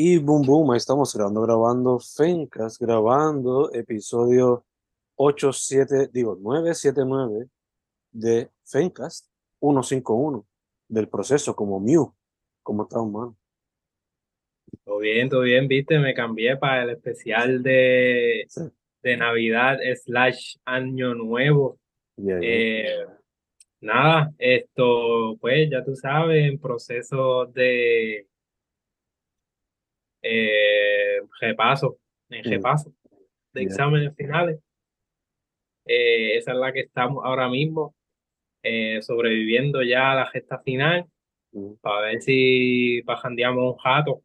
Y boom, boom, ahí estamos grabando, grabando Fencas, grabando episodio 87, digo 979 de Fencast 151 del proceso como Mew. ¿Cómo está, mano? Todo bien, todo bien, viste, me cambié para el especial de, de Navidad slash Año Nuevo. Eh, nada, esto, pues ya tú sabes, en proceso de eh, repaso, en repaso de exámenes finales. Eh, esa es la que estamos ahora mismo, eh, sobreviviendo ya a la gesta final, mm. para ver si bajandeamos un jato.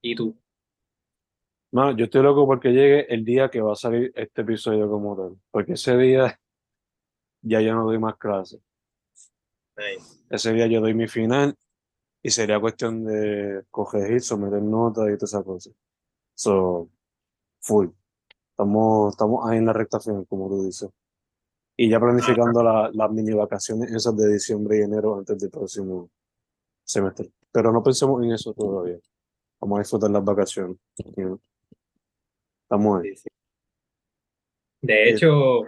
¿Y tú? No, yo estoy loco porque llegue el día que va a salir este episodio como tal, porque ese día ya yo no doy más clases. Ese día yo doy mi final y sería cuestión de coger someter notas y todas esas cosas. So, full. Estamos, estamos ahí en la recta final, como tú dices. Y ya planificando las mini vacaciones esas de diciembre y enero antes del próximo semestre. Pero no pensemos en eso todavía. Vamos a disfrutar las vacaciones. Estamos ahí. De hecho,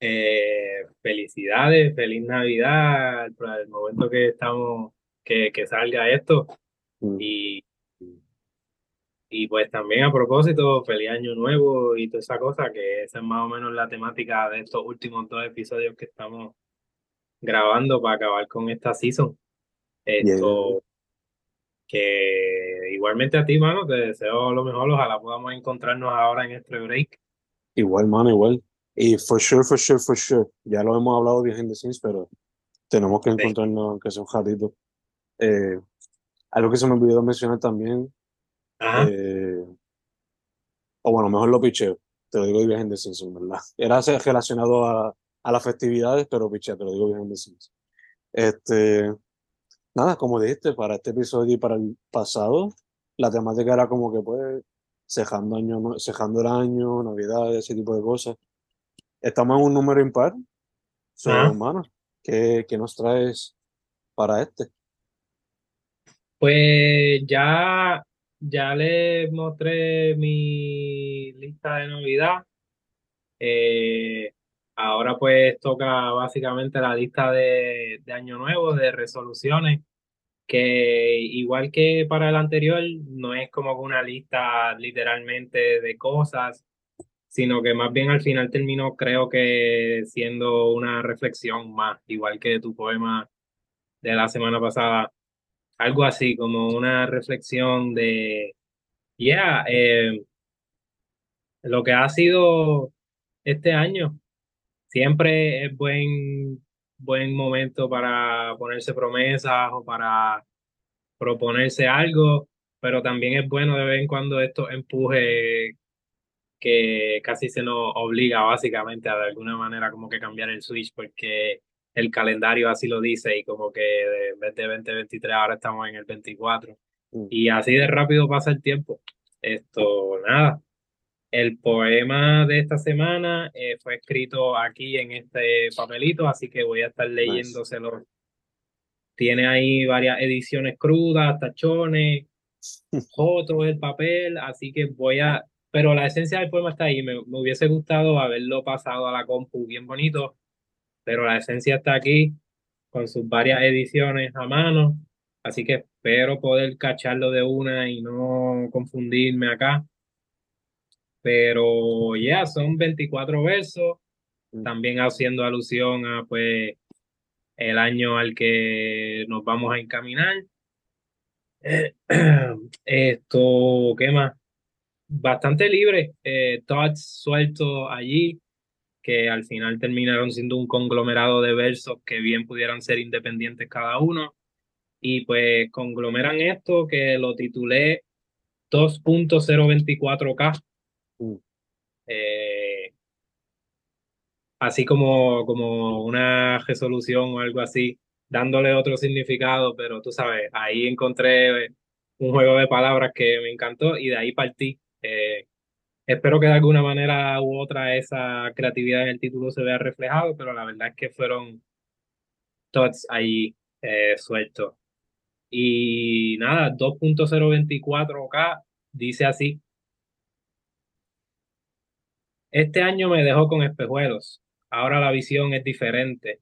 eh, felicidades, feliz Navidad, el momento que estamos que, que salga esto. Mm. Y, y pues también a propósito, feliz año nuevo y toda esa cosa, que esa es más o menos la temática de estos últimos dos episodios que estamos grabando para acabar con esta season. Esto, que igualmente a ti, mano, te deseo lo mejor, ojalá podamos encontrarnos ahora en este break. Igual, mano, igual. Y for sure, for sure, for sure. Ya lo hemos hablado bien de Sims, pero tenemos que encontrarnos, aunque sea un ratito. Eh, algo que se me olvidó mencionar también. Eh, o bueno, mejor lo picheo. Te lo digo de Viaje de Simpson, ¿verdad? Era relacionado a, a las festividades, pero picheo, te lo digo Viaje de Simpson. Este, nada, como dijiste, para este episodio y para el pasado, la temática era como que pues cejando, año, cejando el año, Navidad, ese tipo de cosas. Estamos en un número impar. So, hermano, ¿qué, ¿qué nos traes para este? Pues ya, ya les mostré mi lista de Navidad. Eh, ahora pues toca básicamente la lista de, de Año Nuevo, de resoluciones, que igual que para el anterior, no es como una lista literalmente de cosas, sino que más bien al final terminó creo que siendo una reflexión más, igual que tu poema de la semana pasada algo así, como una reflexión de, yeah, eh, lo que ha sido este año. Siempre es buen, buen momento para ponerse promesas o para proponerse algo, pero también es bueno de vez en cuando esto empuje que casi se nos obliga básicamente a de alguna manera como que cambiar el switch porque el calendario así lo dice y como que en vez de 2023 ahora estamos en el 24. Mm. Y así de rápido pasa el tiempo. Esto, nada. El poema de esta semana eh, fue escrito aquí en este papelito, así que voy a estar leyéndoselo. Tiene ahí varias ediciones crudas, tachones, fotos del papel, así que voy a... Pero la esencia del poema está ahí. Me, me hubiese gustado haberlo pasado a la compu bien bonito, pero la esencia está aquí con sus varias ediciones a mano, así que espero poder cacharlo de una y no confundirme acá. Pero ya, son 24 versos, mm. también haciendo alusión a pues el año al que nos vamos a encaminar. esto, ¿qué más? Bastante libre, eh, thoughts sueltos allí que al final terminaron siendo un conglomerado de versos que bien pudieran ser independientes cada uno. Y pues conglomeran esto que lo titulé 2.024K. Uh. Eh, así como, como una resolución o algo así, dándole otro significado, pero tú sabes, ahí encontré un juego de palabras que me encantó y de ahí partí. Eh, Espero que de alguna manera u otra esa creatividad en el título se vea reflejado, pero la verdad es que fueron thoughts ahí eh, sueltos. Y nada, 2.024K dice así. Este año me dejó con espejuelos. Ahora la visión es diferente.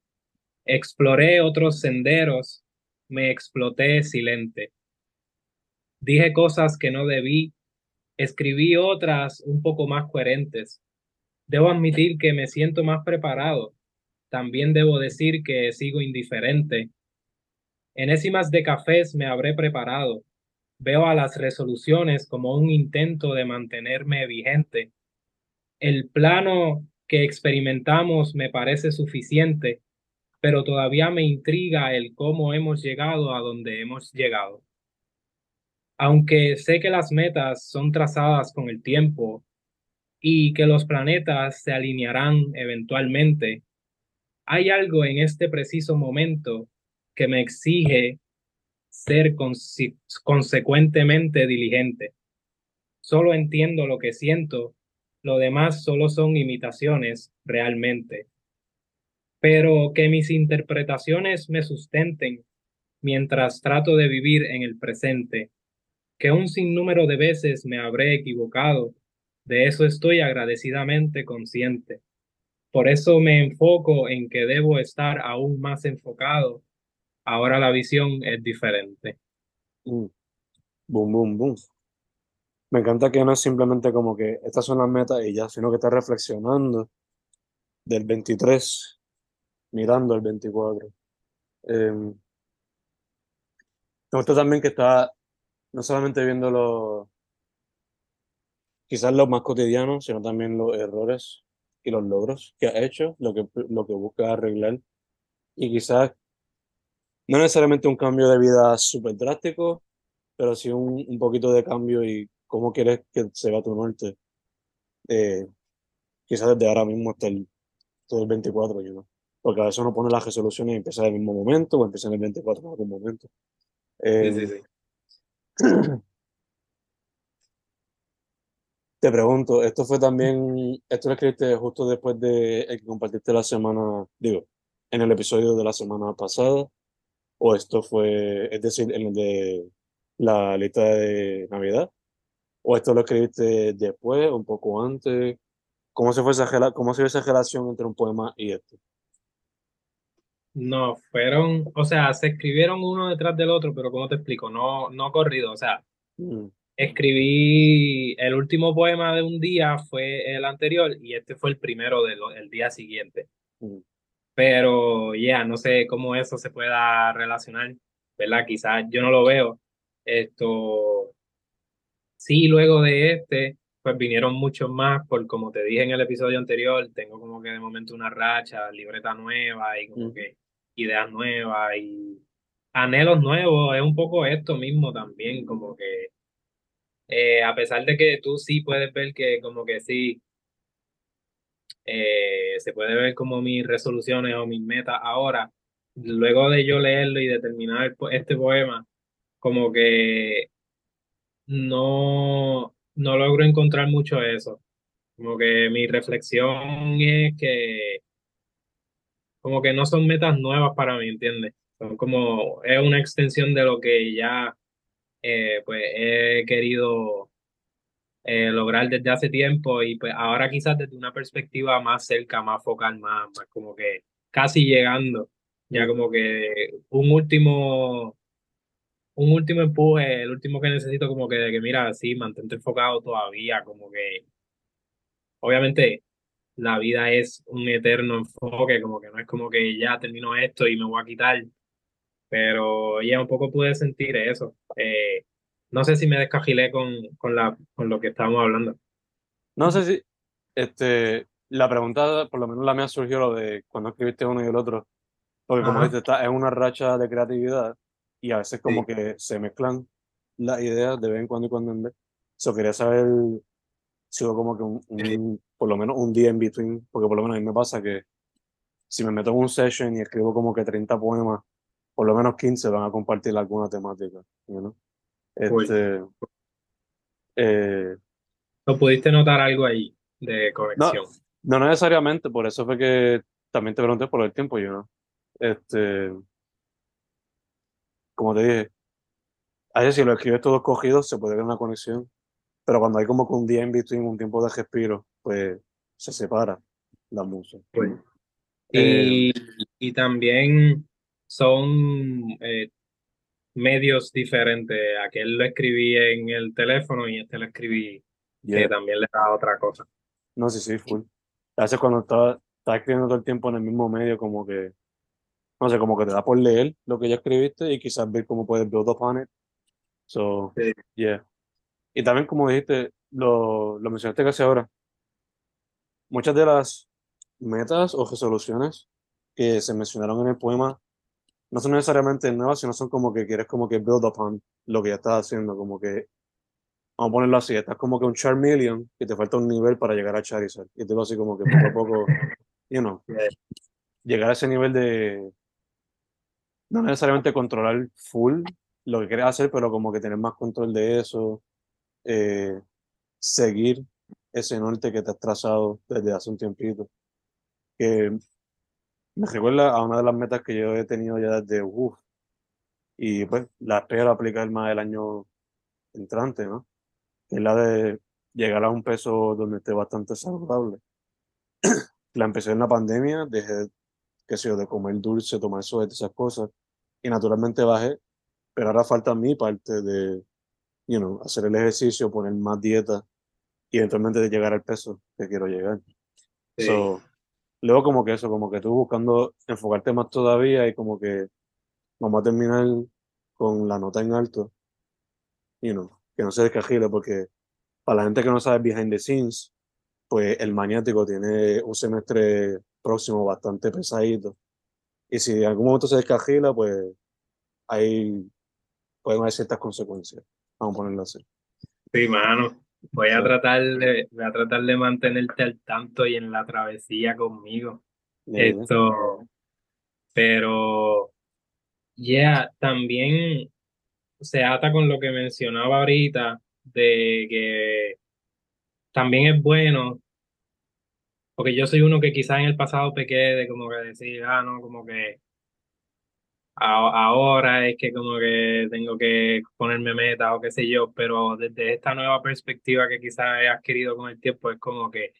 Exploré otros senderos. Me exploté silente. Dije cosas que no debí. Escribí otras un poco más coherentes. Debo admitir que me siento más preparado. También debo decir que sigo indiferente. Enésimas de cafés me habré preparado. Veo a las resoluciones como un intento de mantenerme vigente. El plano que experimentamos me parece suficiente, pero todavía me intriga el cómo hemos llegado a donde hemos llegado. Aunque sé que las metas son trazadas con el tiempo y que los planetas se alinearán eventualmente, hay algo en este preciso momento que me exige ser consecuentemente diligente. Solo entiendo lo que siento, lo demás solo son imitaciones realmente. Pero que mis interpretaciones me sustenten mientras trato de vivir en el presente, que un sinnúmero de veces me habré equivocado de eso estoy agradecidamente consciente. Por eso me enfoco en que debo estar aún más enfocado. Ahora la visión es diferente. Mm. Boom, boom, boom. Me encanta que no es simplemente como que estas son las metas y ya, sino que está reflexionando del 23, mirando el 24. Eh, me también que está no solamente viendo los quizás los más cotidianos, sino también los errores y los logros que ha hecho, lo que, lo que busca arreglar. Y quizás no necesariamente un cambio de vida súper drástico, pero sí un, un, poquito de cambio y cómo quieres que se vea tu norte. Eh, quizás desde ahora mismo hasta el, todo el 24, ¿no? porque a veces uno pone las resoluciones y empieza en el mismo momento o empieza en el 24 en algún momento. sí, sí, sí. Te pregunto, ¿esto fue también, esto lo escribiste justo después de el que compartiste la semana, digo, en el episodio de la semana pasada? ¿O esto fue, es decir, en el de la lista de Navidad? ¿O esto lo escribiste después, un poco antes? ¿Cómo se fue esa, cómo esa relación entre un poema y esto? No, fueron, o sea, se escribieron uno detrás del otro, pero ¿cómo te explico? No, no corrido, o sea, mm escribí el último poema de un día fue el anterior y este fue el primero del día siguiente. Mm. Pero ya, no sé cómo eso se pueda relacionar, ¿verdad? Quizás yo no lo veo. Esto, sí, luego de este, pues vinieron muchos más, por como te dije en el episodio anterior, tengo como que de momento una racha, libreta nueva y como mm. que ideas nuevas y anhelos nuevos, es un poco esto mismo también, como que eh, a pesar de que tú sí puedes ver que como que sí, eh, se puede ver como mis resoluciones o mis metas ahora, luego de yo leerlo y de terminar este poema, como que no, no logro encontrar mucho eso. Como que mi reflexión es que como que no son metas nuevas para mí, ¿entiendes? Son como, es una extensión de lo que ya eh, pues he querido eh, lograr desde hace tiempo y pues ahora quizás desde una perspectiva más cerca, más focal, más, más como que casi llegando, ya como que un último, un último empuje, el último que necesito como que de que mira, sí, mantente enfocado todavía, como que obviamente la vida es un eterno enfoque, como que no es como que ya termino esto y me voy a quitar, pero ya un poco pude sentir eso. Eh, no sé si me descajilé con, con, la, con lo que estábamos hablando. No sé si, este, la pregunta, por lo menos la mía surgió lo de cuando escribiste uno y el otro, porque como dices, está, es una racha de creatividad y a veces como que se mezclan las ideas de vez en cuando y cuando en vez. Eso quería saber si hubo como que un, por lo menos un día en between, porque por lo menos a mí me pasa que si me meto en un session y escribo como que 30 poemas por lo menos 15 van a compartir alguna temática. ¿no? Este, eh, ¿No pudiste notar algo ahí de conexión? No, no, necesariamente, por eso fue que también te pregunté por el tiempo, yo no. Este, como te dije, A veces si lo escribes todo cogido se puede ver una conexión, pero cuando hay como que un día en between, un tiempo de respiro, pues se separa la música. Pues, y, y, también son eh, medios diferentes. Aquel lo escribí en el teléfono y este lo escribí que también le da otra cosa. No, sí, sí, full. A veces cuando estás está escribiendo todo el tiempo en el mismo medio, como que, no sé, como que te da por leer lo que ya escribiste y quizás ver cómo puedes build upon it. So, yeah. Y también, como dijiste, lo, lo mencionaste casi ahora, muchas de las metas o resoluciones que se mencionaron en el poema no son necesariamente nuevas, sino son como que quieres como que build upon lo que ya estás haciendo, como que, vamos a ponerlo así, estás como que un Charmeleon y te falta un nivel para llegar a Charizard. Y te así como que poco a poco, you know, llegar a ese nivel de, no necesariamente controlar full lo que quieres hacer, pero como que tener más control de eso, eh, seguir ese norte que te has trazado desde hace un tiempito. Que me recuerda a una de las metas que yo he tenido ya desde uff. Y pues la espero aplicar más el año entrante, ¿no? Que es la de llegar a un peso donde esté bastante saludable. la empecé en la pandemia, dejé, qué sé yo, de comer dulce, tomar suerte, esas cosas. Y naturalmente bajé, pero ahora falta mi parte de, you know, hacer el ejercicio, poner más dieta y eventualmente de llegar al peso que quiero llegar. So, luego como que eso, como que tú buscando enfocarte más todavía y como que vamos a terminar con la nota en alto, you know, que no se descajile porque para la gente que no sabe behind the scenes, pues el maniático tiene un semestre próximo bastante pesadito. Y si en algún momento se descajila, pues ahí pueden haber ciertas consecuencias. Vamos a ponerlo así. Sí, mano. Voy a tratar de, voy a tratar de mantenerte al tanto y en la travesía conmigo. Esto, pero ya también se ata con lo que mencionaba ahorita de que también es bueno, porque yo soy uno que quizás en el pasado pequé de como que decir, ah, no, como que ahora es que como que tengo que ponerme meta o qué sé yo, pero desde esta nueva perspectiva que quizás he adquirido con el tiempo es como que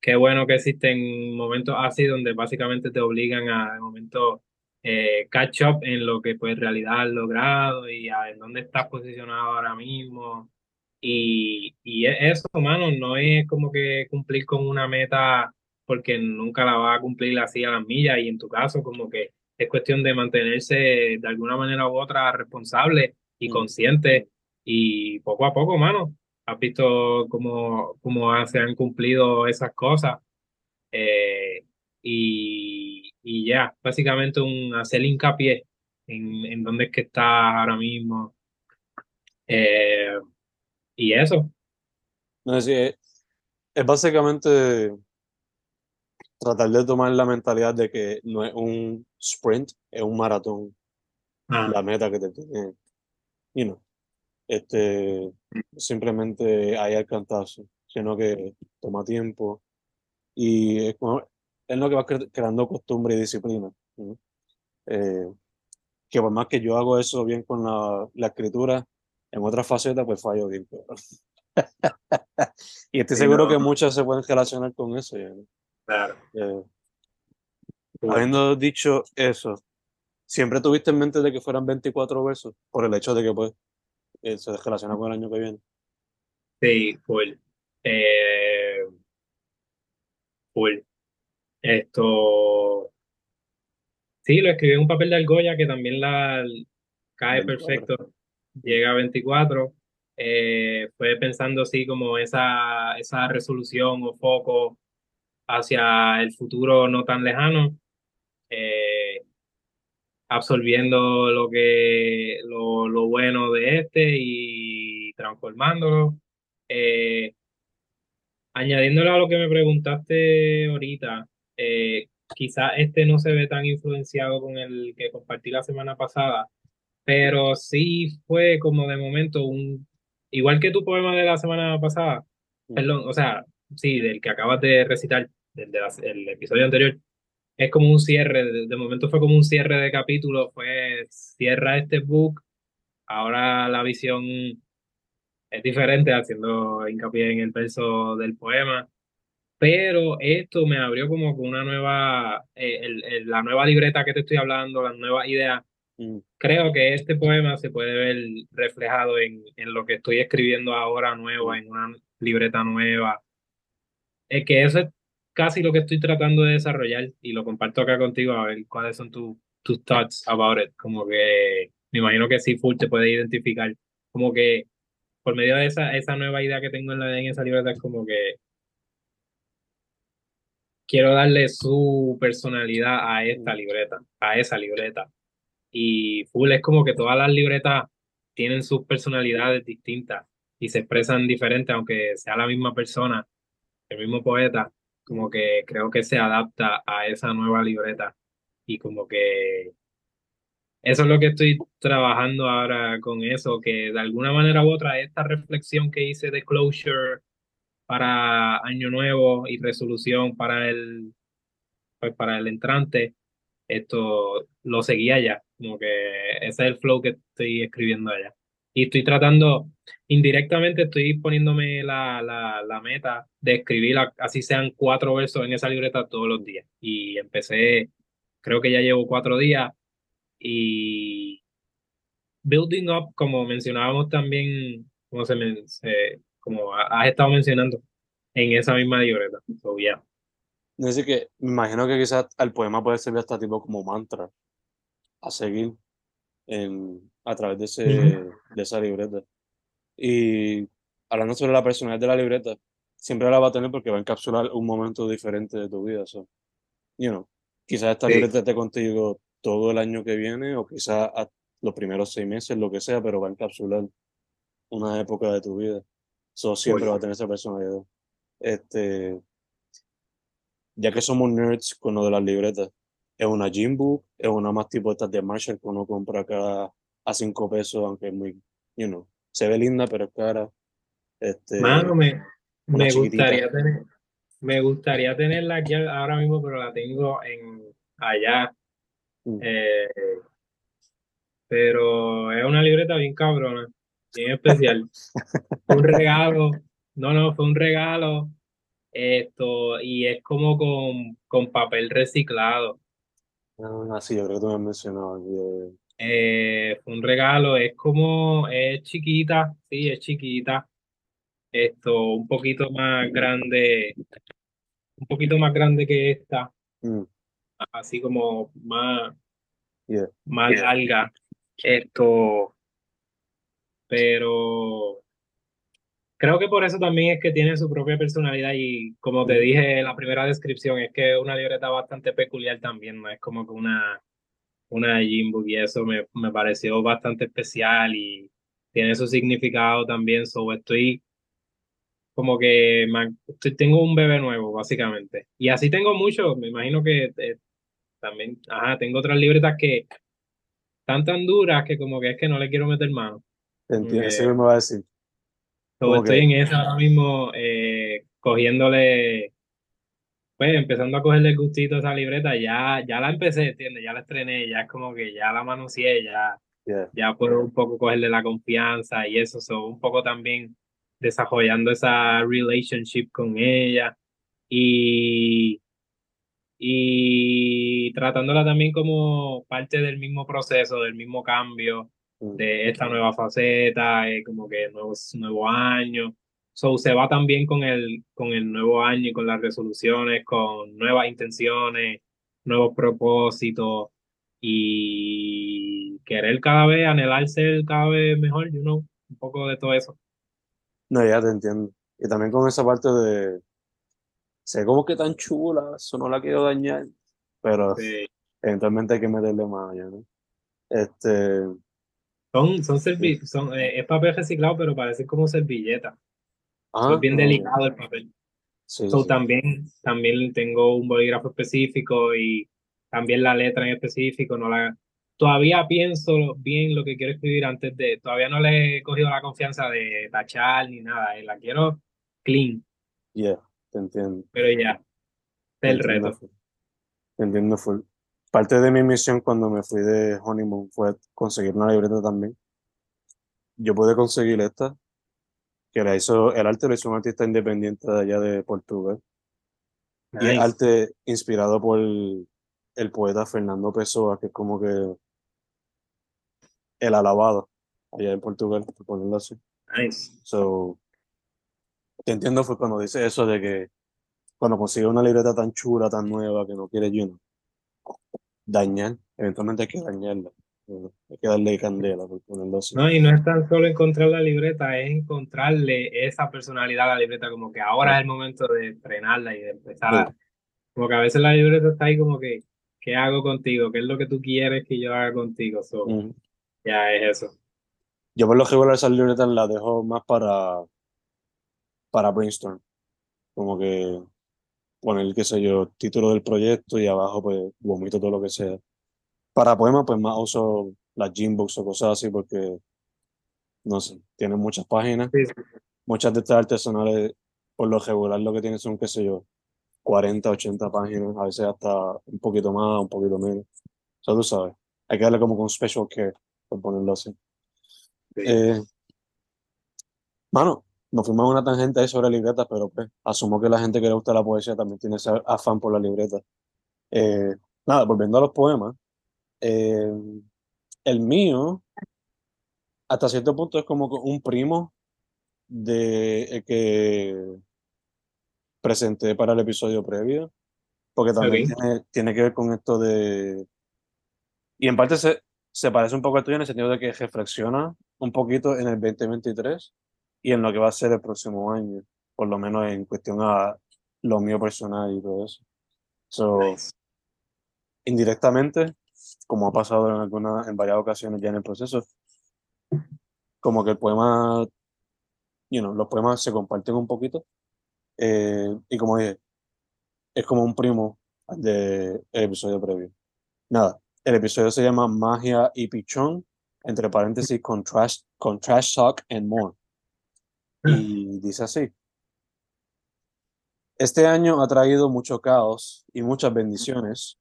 qué bueno que existen momentos así donde básicamente te obligan a de momento eh, catch up en lo que pues realidad has logrado y a en dónde estás posicionado ahora mismo. Y, y eso, mano, no es como que cumplir con una meta porque nunca la vas a cumplir así a las millas y en tu caso como que es cuestión de mantenerse de alguna manera u otra responsable y mm. consciente y poco a poco, mano. Has visto cómo, cómo se han cumplido esas cosas. Eh, y, y, ya, básicamente un hacer hincapié en, en dónde es que estás ahora mismo. Eh, y eso. No, es, es básicamente tratar de tomar la mentalidad de que no es un sprint, es un maratón. Ah. La meta que te tiene, you know, este, simplemente hay alcanzazo, sino que toma tiempo y es, lo que va creando costumbre y disciplina. Eh, que por más que yo hago eso bien con la, la escritura, en otras facetas pues fallo bien. y estoy seguro que muchas se pueden relacionar con eso. Claro. Eh, habiendo dicho eso, ¿siempre tuviste en mente de que fueran 24 versos? Por el hecho de que pues eh, se relaciona con el año que viene. Sí, full. Eh, full. Esto. Sí, lo escribí en un papel de argolla que también la cae perfecto. Llega a 24. Eh, fue pensando así como esa, esa resolución o foco hacia el futuro no tan lejano, eh, absorbiendo lo, que, lo, lo, bueno de este y transformándolo. Eh, añadiéndole a lo que me preguntaste ahorita, eh, quizás este no se ve tan influenciado con el que compartí la semana pasada, pero sí fue como de momento un, igual que tu poema de la semana pasada, mm. perdón, o sea, sí, del que acabas de recitar, del, episodio anterior, es como un cierre, de, momento fue como un cierre de capítulo, fue cierra este book, ahora la visión es diferente, haciendo hincapié en el verso del poema. Pero esto me abrió como una nueva, eh, la nueva libreta que te estoy hablando, la nueva idea. Mm. Creo que este poema se puede ver reflejado en, en lo que estoy escribiendo ahora nuevo, en una libreta nueva. Es que eso es casi lo que estoy tratando de desarrollar y lo comparto acá contigo a ver cuáles son tus tus thoughts about it. Como que me imagino que sí, full te puede identificar. Como que por medio de esa, esa nueva idea que tengo en, la, en esa libreta es como que quiero darle su personalidad a esta libreta, a esa libreta. Y full es como que todas las libretas tienen sus personalidades distintas y se expresan diferentes, aunque sea la misma persona, el mismo poeta, como que creo que se adapta a esa nueva libreta. Y como que eso es lo que estoy trabajando ahora con eso, que de alguna manera u otra esta reflexión que hice de closure para Año Nuevo y resolución para el, pues para el entrante, esto lo seguía ya, como que ese es el flow que estoy escribiendo allá. Y estoy tratando, indirectamente estoy poniéndome la, la, la meta de escribir, así sean cuatro versos en esa libreta todos los días. Y empecé, creo que ya llevo cuatro días y building up, como mencionábamos también, como, se, como has estado mencionando, en esa misma libreta. Yeah. Es que me imagino que quizás el poema puede servir hasta tipo como mantra a seguir en, a través de, ese, de esa libreta. Y hablando sobre la personalidad de la libreta, siempre la va a tener porque va a encapsular un momento diferente de tu vida. So, you know, quizás esta libreta esté contigo todo el año que viene o quizás los primeros seis meses, lo que sea, pero va a encapsular una época de tu vida. Eso siempre va a tener esa personalidad. Este, ya que somos nerds con lo de las libretas, es una Jimbo, es una más tipo estas de Marshall que uno compra acá a cinco pesos, aunque es muy, you know, se ve linda, pero es cara. Este, Mano, me, me gustaría tener, me gustaría tenerla aquí ahora mismo, pero la tengo en allá Mm. Eh, pero es una libreta bien cabrona, bien especial. un regalo, no, no, fue un regalo. Esto, y es como con, con papel reciclado. Ah, sí, yo creo que tú me has mencionado. Eh, fue un regalo, es como, es chiquita, sí, es chiquita. Esto, un poquito más grande, un poquito más grande que esta. Mm así como más, más larga. Esto, pero creo que por eso también es que tiene su propia personalidad y como te dije en la primera descripción, es que es una libreta bastante peculiar también, no es como que una, una Jimbo y eso me, me pareció bastante especial y tiene su significado también, so estoy como que tengo un bebé nuevo, básicamente. Y así tengo muchos, me imagino que eh, también, ajá, tengo otras libretas que están tan duras que como que es que no le quiero meter mano. Entiendo, eso me va a decir. estoy en eso ahora mismo, eh, cogiéndole, pues empezando a cogerle el gustito a esa libreta, ya, ya la empecé, ¿entiendes? Ya la estrené, ya es como que ya la manoseé, ya, ya puedo un poco cogerle la confianza y eso, so, un poco también desarrollando esa relationship con ella. Y y tratándola también como parte del mismo proceso, del mismo cambio mm. de esta nueva faceta, eh, como que nuevo, nuevo año. So, se va también con el, con el nuevo año y con las resoluciones, con nuevas intenciones, nuevos propósitos y querer cada vez, anhelar ser cada vez mejor, you know, un poco de todo eso. No, ya te entiendo. Y también con esa parte de, sé como que tan chula, eso no la quiero dañar, pero eventualmente hay que meterle más allá, ¿no? Este... Son, son, son eh, es papel reciclado, pero parece como servilleta. Ah, es bien delicado el papel. Sí, También, también tengo un bolígrafo específico y también la letra en específico. No la, todavía pienso bien lo que quiero escribir antes de. Todavía no le he cogido la confianza de tachar ni nada. Eh, la quiero clean. Yeah. Te entiendo. Pero ya, el reto. Te entiendo full. Parte de mi misión cuando me fui de honeymoon fue conseguir una libreta también. yo pude conseguir esta, que la hizo, el arte lo hizo un artista independiente de allá de Portugal. Y es arte inspirado por el, poeta Fernando Pessoa, que es como que el alabado allá en Portugal, por ponerlo así. Nice. So, que entiendo fue cuando dice eso de que cuando consigue una libreta tan chula, tan nueva, que no quiere lleno, dañar, eventualmente hay que dañarla. Hay que darle candela, por ponerlo así. No, y no es tan solo encontrar la libreta, es encontrarle esa personalidad a la libreta, como que ahora es el momento de frenarla y de empezar a... Como que a veces la libreta está ahí como que, ¿qué hago contigo? ¿Qué es lo que tú quieres que yo haga contigo? So, Ya es eso. Yo por lo general esas libretas las dejo más para, para brainstorm. Como que poner, qué sé yo, título del proyecto y abajo pues vomito todo lo que sea. Para poemas pues más uso las Gymbox o cosas así porque, no sé, tienen muchas páginas. Muchas de estas artesanales por lo regular lo que tienen son, qué sé yo, 40, 80 páginas, a veces hasta un poquito más, un poquito menos. O sea, tú sabes, hay que darle como con special care, por ponerlo así. Eh, mano, nos fuimos a una tangente ahí sobre libretas, pero pues asumo que la gente que le gusta la poesía también tiene ese afán por la libreta. Eh, nada, volviendo a los poemas, eh, el mío, hasta cierto punto, es como un primo de el que presenté para el episodio previo, porque también tiene, tiene, que ver con esto de... Y en parte se, se parece un poco a tuyo en el sentido de que reflexiona un poquito en el 2023 y en lo que va a ser el próximo año, por lo menos en cuestión a lo mío personal y todo eso. So, indirectamente, como ha pasado en, alguna, en varias ocasiones ya en el proceso, como que el poema, you know, los poemas se comparten un poquito. Eh, y como dije, es como un primo del episodio previo. Nada, el episodio se llama Magia y Pichón, entre paréntesis, con trash, con trash talk and more. Y dice así. Este año ha traído mucho caos y muchas bendiciones.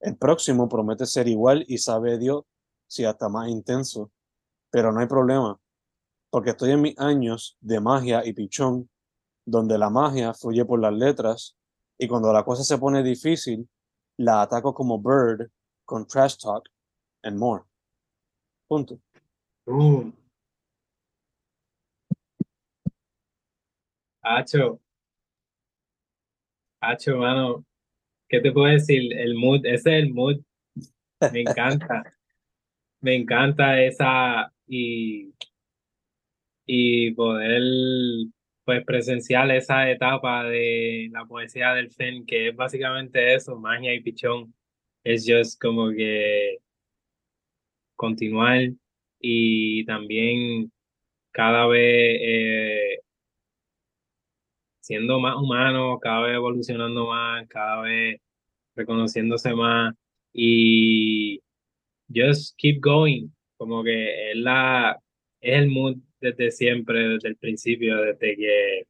El próximo promete ser igual y sabe Dios si hasta más intenso. Pero no hay problema, porque estoy en mis años de magia y pichón, donde la magia fluye por las letras y cuando la cosa se pone difícil, la ataco como Bird con Trash Talk and more. Punto. Hacho. Hacho, mano. ¿Qué te puedo decir? El mood, ese es el mood. Me encanta. Me encanta esa y, y poder pues presenciar esa etapa de la poesía del FEN, que es básicamente eso, magia y pichón. Es just como que continuar y también cada vez eh, siendo más humano, cada vez evolucionando más, cada vez reconociéndose más. Y just keep going, como que es la es el mood desde siempre, desde el principio, desde que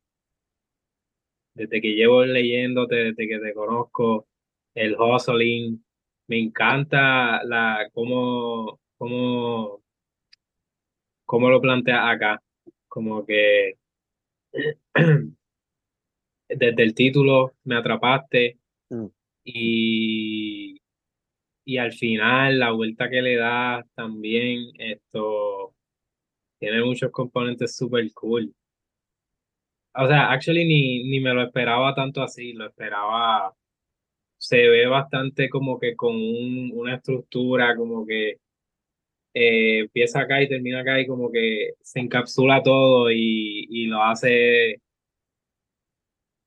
desde que llevo leyéndote, desde que te conozco, el hustling, me encanta la cómo, cómo, cómo lo plantea acá, como que desde el título me atrapaste mm. y, y al final la vuelta que le das también esto tiene muchos componentes super cool. O sea, actually ni, ni me lo esperaba tanto así, lo esperaba, se ve bastante como que con un, una estructura, como que eh, empieza acá y termina acá y como que se encapsula todo y, y lo hace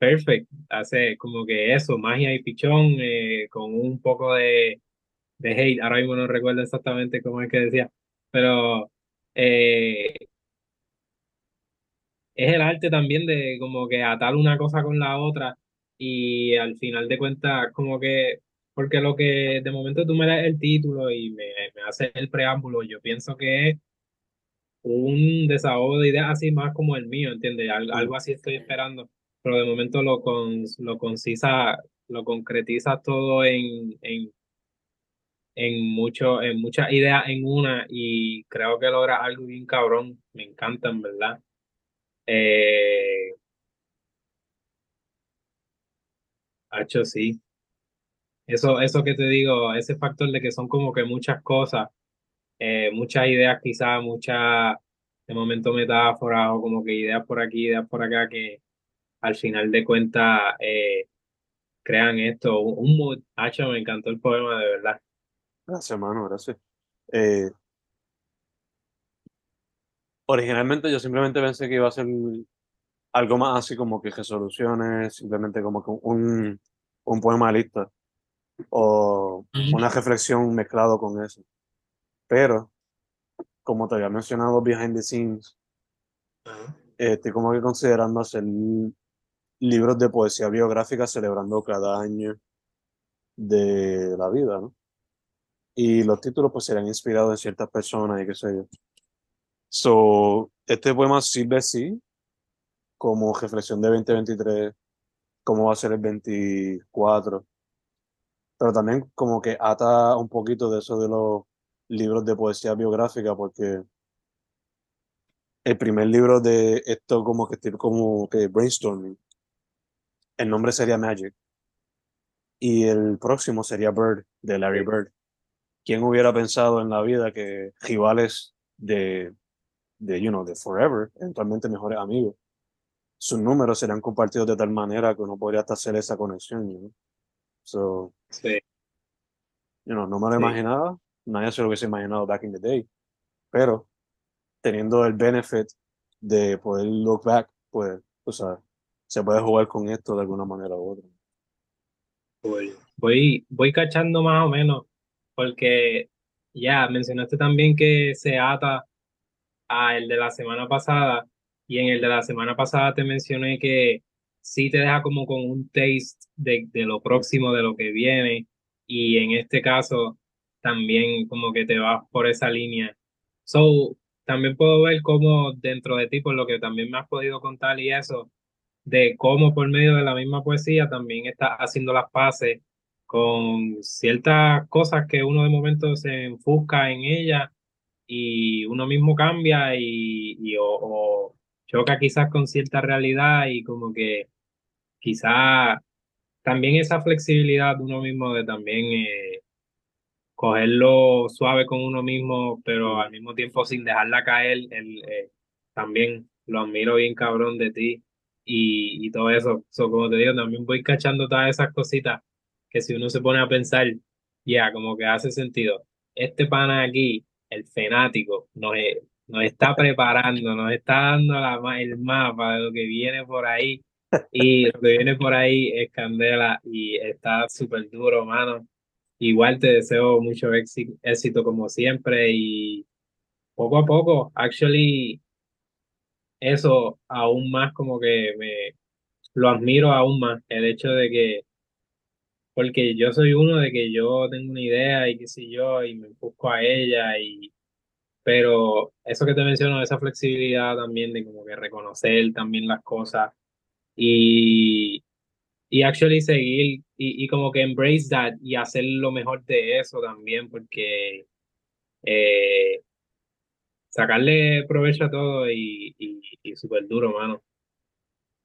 perfect, hace como que eso, magia y pichón, eh, con un poco de, de hate, ahora mismo no recuerdo exactamente cómo es que decía, pero eh, es el arte también de como que atar una cosa con la otra y al final de cuentas como que, porque lo que de momento tú me das el título y me, me haces el preámbulo, yo pienso que es un desahogo de ideas así más como el mío, ¿entiendes? algo así estoy esperando pero de momento lo, con, lo concisa, lo concretiza todo en, en, en mucho, en muchas ideas en una y creo que logra algo bien cabrón. Me encantan, ¿verdad? Eh, sí. Eso, eso que te digo, ese factor de que son como que muchas cosas, eh, muchas ideas quizás, muchas de momento metáforas o como que ideas por aquí, ideas por acá que al final de cuentas eh, crean esto. Un mood, me encantó el poema de verdad. Gracias, hermano, gracias. Eh, originalmente yo simplemente pensé que iba a ser algo más así como que resoluciones, simplemente como que un, un poema lista o una reflexión mezclado con eso. Pero, como te había mencionado behind the scenes, estoy como que considerando hacer libros de poesía biográfica celebrando cada año de la vida, ¿no? Y los títulos pues serán inspirados en ciertas personas y qué sé yo. So, este poema sirve sí como reflexión de 2023, cómo va a ser el 24, pero también como que ata un poquito de eso de los libros de poesía biográfica, porque el primer libro de esto como que estoy como que brainstorming, el nombre sería Magic. Y el próximo sería Bird, de Larry Bird. ¿Quién hubiera pensado en la vida que rivales de, de, you know, de Forever, eventualmente mejores amigos, sus números serían compartidos de tal manera que uno podría hasta hacer esa conexión, you know? So, sí. you know, no me lo imaginaba, nadie se lo hubiese imaginado back in the day, pero teniendo el benefit de poder look back, pues, o sea, se puede jugar con esto de alguna manera u otra. Voy, voy cachando más o menos porque ya mencionaste también que se ata a el de la semana pasada y en el de la semana pasada te mencioné que sí te deja como con un taste de, de lo próximo, de lo que viene y en este caso también como que te vas por esa línea. So, también puedo ver cómo dentro de ti, por lo que también me has podido contar y eso, de cómo por medio de la misma poesía también está haciendo las paces con ciertas cosas que uno de momento se enfusca en ella y uno mismo cambia y, y o, choca quizás con cierta realidad y como que quizás también esa flexibilidad de uno mismo de también eh, cogerlo suave con uno mismo, pero al mismo tiempo sin dejarla caer, el, eh, también lo admiro bien cabrón de ti y, y todo eso. So, como te digo, también voy cachando todas esas cositas que si uno se pone a pensar, ya, como que hace sentido. Este pana aquí, el fanático, nos, nos está preparando, nos está dando la, el mapa de lo que viene por ahí. Y lo que viene por ahí es candela y está súper duro, mano. Igual te deseo mucho éxito, éxito como siempre y poco a poco, actually, eso aún más como que me lo admiro aún más, el hecho de que porque yo soy uno de que yo tengo una idea y qué sé yo, y me busco a ella, y pero eso que te menciono, esa flexibilidad también de como que reconocer también las cosas y, y actually seguir y, y como que embrace that y hacer lo mejor de eso también, porque eh, sacarle provecho a todo y, y, y súper duro, mano.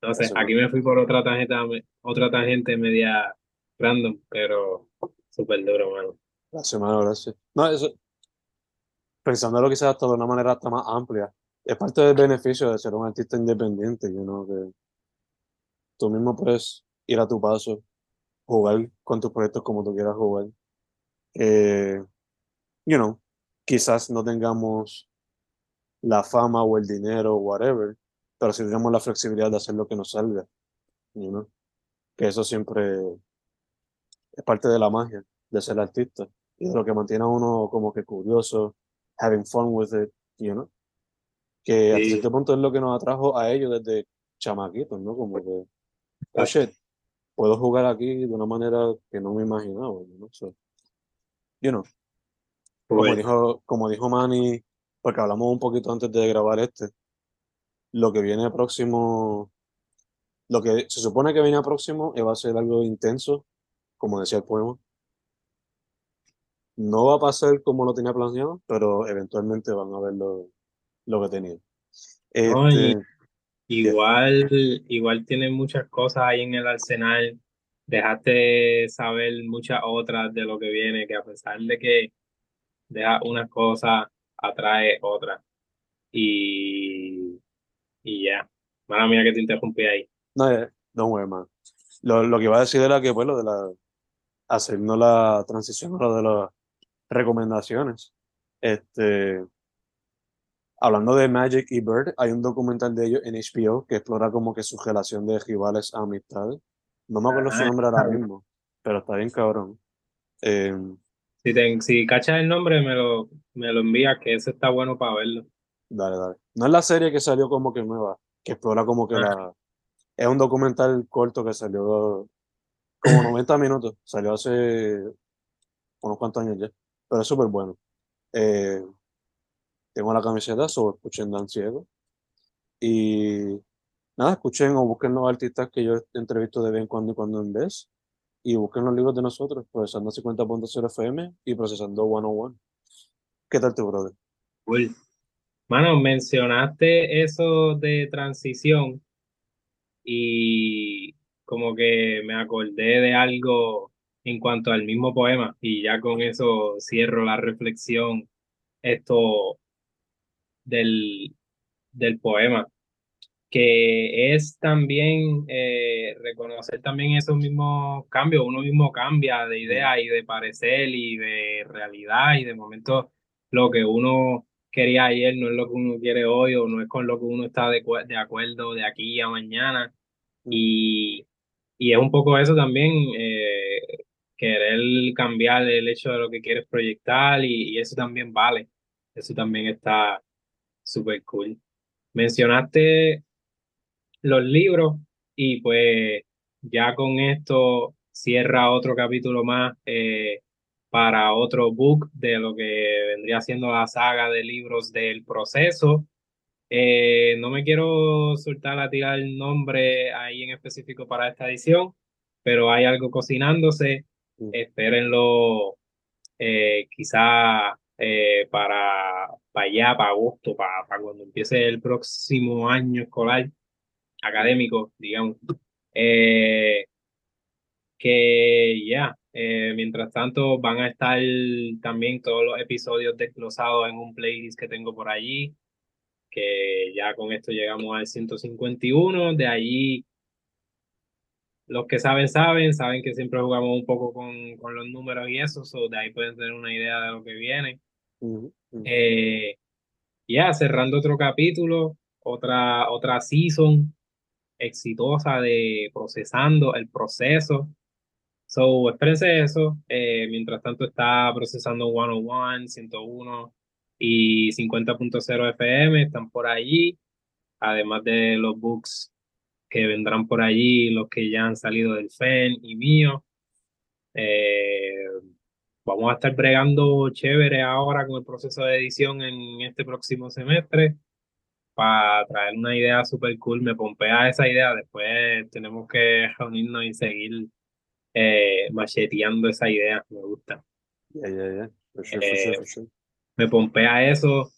Entonces, aquí me fui por otra tangente, otra tangente media random, pero súper duro, mano. Gracias, mano, gracias. No, eso, pensándolo quizás hasta de una manera hasta más amplia, es parte del beneficio de ser un artista independiente, you know, que tú mismo puedes ir a tu paso, jugar con tus proyectos como tú quieras jugar. Eh, you know, quizás no tengamos la fama o el dinero o whatever, pero si tenemos la flexibilidad de hacer lo que nos salga, you know? que eso siempre es parte de la magia de ser artista y de lo que mantiene a uno como que curioso, having fun with it, you know. Que a cierto punto es lo que nos atrajo a ellos desde chamaquitos, ¿no? Como que, oh shit, puedo jugar aquí de una manera que no me imaginaba, ¿no? So, you know. Como dijo, como dijo Manny, porque hablamos un poquito antes de grabar este, lo que viene próximo, lo que se supone que viene próximo va a ser algo intenso, como decía el poema. No va a pasar como lo tenía planeado, pero eventualmente van a ver lo, lo que tenía. No, y Este, igual, igual tienen muchas cosas ahí en el arsenal. Dejaste saber muchas otras de lo que viene, que a pesar de que deja unas cosas, atrae otras. Y, y ya. Mala mía que te interrumpí ahí. no, eh, don't worry, man. Lo, lo que iba a decir era que, pues, lo de la, hacernos la transición a lo de las recomendaciones. Este, hablando de Magic y Bird, hay un documental de ellos en HBO que explora como que su relación de rivales a amistad. No me acuerdo su Ah, nombre ahora mismo, pero está bien cabrón. Eh, Si, te, si cachas el nombre, me lo, me lo envías, que ese está bueno para verlo. dale, dale. No es la serie que salió como que nueva, que explora como que Ah. la... Es un documental corto que salió como 90 minutos, salió hace unos cuantos años ya, pero es súper bueno. Eh, tengo la camiseta, sobre escuchen Dan Ciego. Y nada, escuchen o busquen los artistas que yo entrevisto de vez en cuando y cuando en vez. Y busquen los libros de nosotros, Procesando 50.0 FM y Procesando 101. ¿Qué tal tu brother? Cool. Mano, mencionaste eso de transición y como que me acordé de algo en cuanto al mismo poema y ya con eso cierro la reflexión esto del, del poema, que es también eh, reconocer también esos mismos cambios, uno mismo cambia de idea y de parecer y de realidad y de momento lo que uno quería ayer no es lo que uno quiere hoy o no es con lo que uno está de, de acuerdo de aquí a mañana. Y, y es un poco eso también, eh, querer cambiar el hecho de lo que quieres proyectar y, y eso también vale, eso también está súper cool. Mencionaste los libros y pues ya con esto cierra otro capítulo más eh, para otro book de lo que vendría siendo la saga de libros del proceso. Eh, no me quiero soltar a tirar el nombre ahí en específico para esta edición, pero hay algo cocinándose. Mm. Espérenlo eh, quizá eh, para, para allá, para agosto, para, para cuando empiece el próximo año escolar académico, digamos. Eh, que ya, eh, mientras tanto van a estar también todos los episodios desglosados en un playlist que tengo por allí, que ya con esto llegamos al 151, de allí los que saben, saben, saben que siempre jugamos un poco con, con los números y eso, so de ahí pueden tener una idea de lo que viene. Eh, ya, cerrando otro capítulo, otra, otra season exitosa de procesando el proceso. So, espérense eso. Eh, mientras tanto está procesando 101, 101 y 50.0 FM, están por allí. Además de los books que vendrán por allí, los que ya han salido del FEN y mío. Eh, vamos a estar bregando chévere ahora con el proceso de edición en este próximo semestre para traer una idea super cool. Me pompea esa idea. Después tenemos que reunirnos y seguir eh, macheteando esa idea. Me gusta. Yeah, yeah, yeah. For sure, for sure, for sure. Me pompea eso.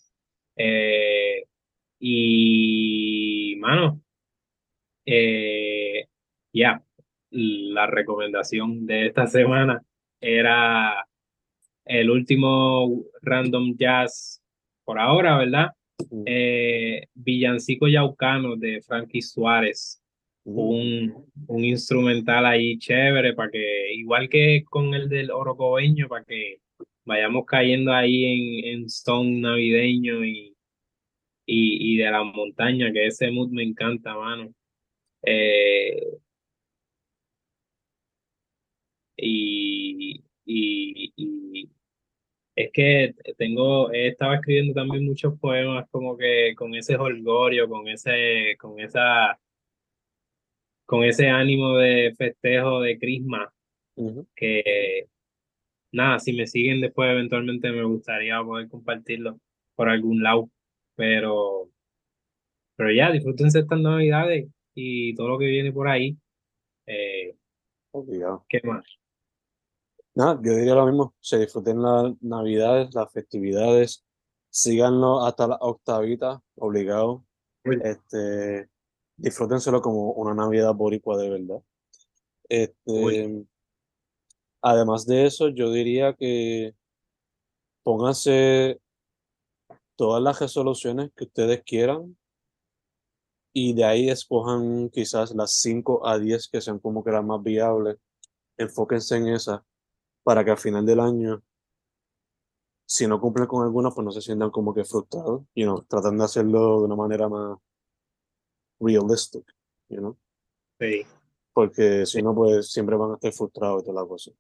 Eh, y, mano, eh, ya, la recomendación de esta semana era el último Random Jazz por ahora, ¿verdad? Eh, Villancico Yaucano de Frankie Suárez. mm, Un, un instrumental ahí chévere para que, igual que con el del Orocobeño, para que vayamos cayendo ahí en, en son navideño y, y, y de la montaña, que ese mood me encanta, mano. Eh, y, y, y es que tengo, he estado escribiendo también muchos poemas como que con ese holgorio, con ese, con esa, con ese ánimo de festejo de crisma, ujú. que nada, si me siguen después eventualmente me gustaría poder compartirlo por algún lado, pero, pero ya, disfrútense estas navidades y todo lo que viene por ahí. Eh, Obligado. ¿qué más? No, yo diría lo mismo, se disfruten las navidades, las festividades, síganlo hasta la octavita, obligado. Este, disfrútenselo como una Navidad boricua de verdad. Este, además de eso, yo diría que pónganse todas las resoluciones que ustedes quieran y de ahí escojan quizás las 5 a 10 que sean como que las más viables. Enfóquense en esas para que al final del año, si no cumplen con alguna, pues no se sientan como que frustrados. You know, tratan de hacerlo de una manera más realistic, you know. Sí. Porque si no, pues siempre van a estar frustrados y toda la cosa.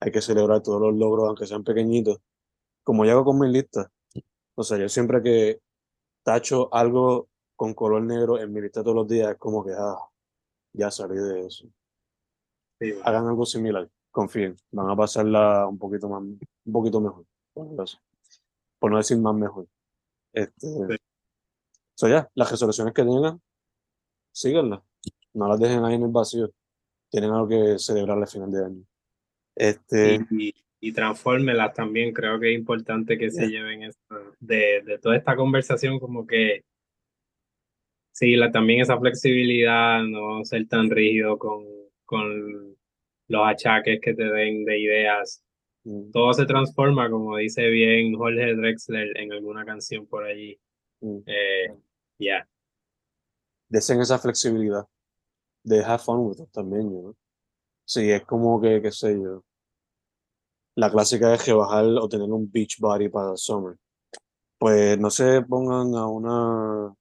Hay que celebrar todos los logros, aunque sean pequeñitos. Como yo hago con mi lista. O sea, yo siempre que tacho algo con color negro en mi lista todos los días, es como que, ah, ya salí de eso. Hagan algo similar, confíen, van a pasarla un poquito más, un poquito mejor, por no decir más mejor. Este, so ya, las resoluciones que tengan, síganlas, no las dejen ahí en el vacío, tienen algo que celebrar al final de año. Este, y, y, transfórmelas también, creo que es importante que se lleven de, de toda esta conversación como que Sí, la, también esa flexibilidad, no ser tan rígido con, con los achaques que te den de ideas. Mm. Todo se transforma, como dice bien Jorge Drexler en alguna canción por allí. Mm. Eh, ya. Desen esa flexibilidad. De have fun with it también, ¿no? Sí, es como que, qué sé yo. La clásica es que bajar o tener un beach body para el summer. Pues no se pongan a una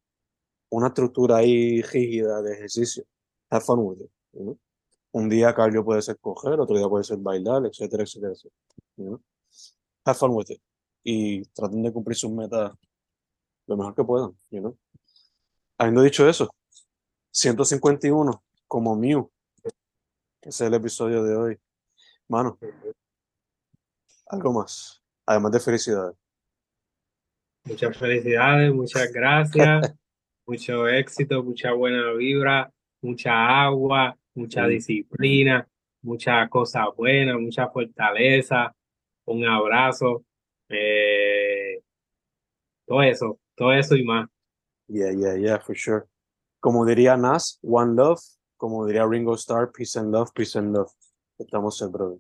una estructura ahí rígida de ejercicio. Have fun with it. Un día cardio puede ser coger, otro día puede ser bailar, etcétera, etcétera, etcétera. Have fun with it. Y traten de cumplir sus metas lo mejor que puedan. You Habiendo dicho eso, 151 como Mew. Ese es el episodio de hoy. Mano, algo más. Además de felicidades. Muchas felicidades, muchas gracias. mucho éxito, mucha buena vibra, mucha agua, mucha disciplina, mucha cosa buena, mucha fortaleza, un abrazo, eh, todo eso, todo eso y más. Yeah, yeah, yeah, for sure. Como diría Nas, one love, como diría Ringo Starr, peace and love, peace and love. Estamos en brother.